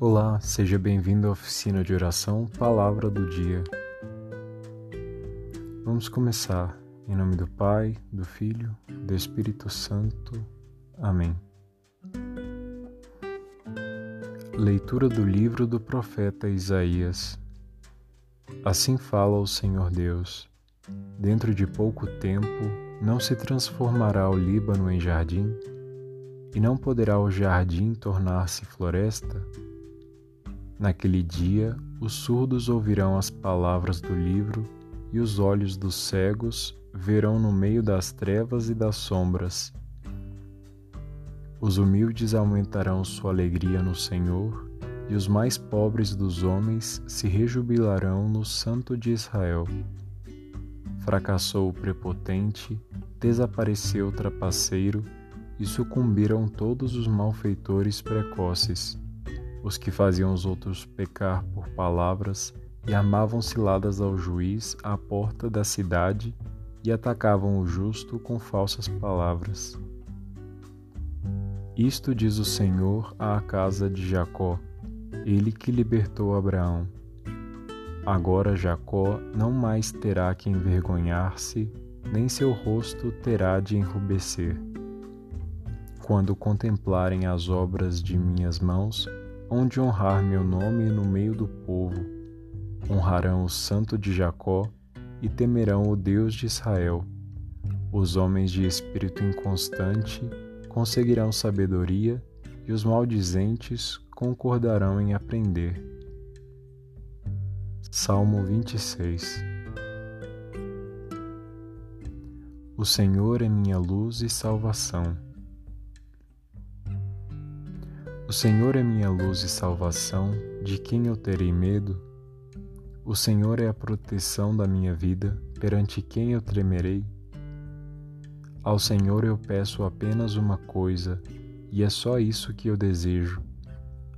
Olá, seja bem-vindo à oficina de oração Palavra do Dia. Vamos começar em nome do Pai, do Filho, do Espírito Santo. Amém. Leitura do livro do profeta Isaías. Assim fala o Senhor Deus: Dentro de pouco tempo não se transformará o Líbano em jardim, e não poderá o jardim tornar-se floresta? Naquele dia, os surdos ouvirão as palavras do livro, e os olhos dos cegos verão no meio das trevas e das sombras. Os humildes aumentarão sua alegria no Senhor, e os mais pobres dos homens se rejubilarão no Santo de Israel. Fracassou o prepotente, desapareceu o trapaceiro, e sucumbiram todos os malfeitores precoces os que faziam os outros pecar por palavras e armavam ciladas ao juiz à porta da cidade e atacavam o justo com falsas palavras. Isto diz o Senhor à casa de Jacó, ele que libertou Abraão. Agora Jacó não mais terá que envergonhar-se, nem seu rosto terá de enrubescer. Quando contemplarem as obras de minhas mãos, onde honrar meu nome no meio do povo. Honrarão o Santo de Jacó e temerão o Deus de Israel. Os homens de espírito inconstante conseguirão sabedoria e os maldizentes concordarão em aprender. Salmo 26 O Senhor é minha luz e salvação. Senhor é minha luz e salvação, de quem eu terei medo? O Senhor é a proteção da minha vida, perante quem eu tremerei? Ao Senhor eu peço apenas uma coisa, e é só isso que eu desejo: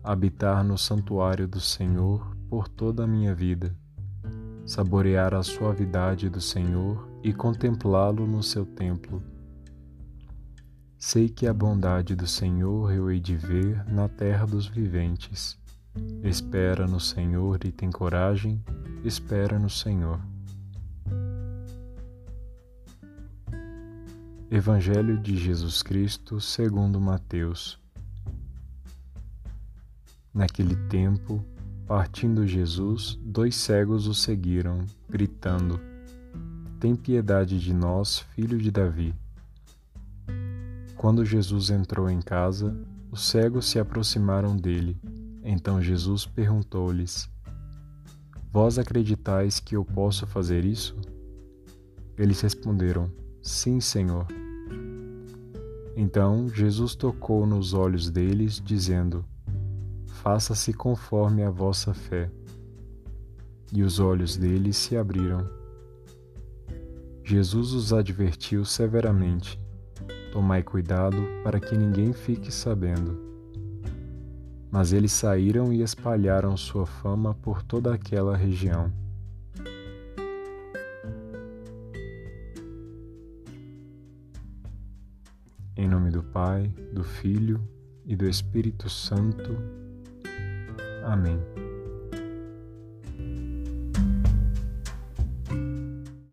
habitar no santuário do Senhor por toda a minha vida, saborear a suavidade do Senhor e contemplá-lo no seu templo Sei que a bondade do Senhor eu hei de ver na terra dos viventes. Espera no Senhor e tem coragem, espera no Senhor. Evangelho de Jesus Cristo segundo Mateus Naquele tempo, partindo Jesus, dois cegos o seguiram, gritando: Tem piedade de nós, filho de Davi. Quando Jesus entrou em casa, os cegos se aproximaram dele. Então Jesus perguntou-lhes: Vós acreditais que eu posso fazer isso? Eles responderam: Sim, Senhor. Então Jesus tocou nos olhos deles, dizendo: Faça-se conforme a vossa fé. E os olhos deles se abriram. Jesus os advertiu severamente Tomai cuidado para que ninguém fique sabendo. Mas eles saíram e espalharam sua fama por toda aquela região. Em nome do Pai, do Filho e do Espírito Santo. Amém.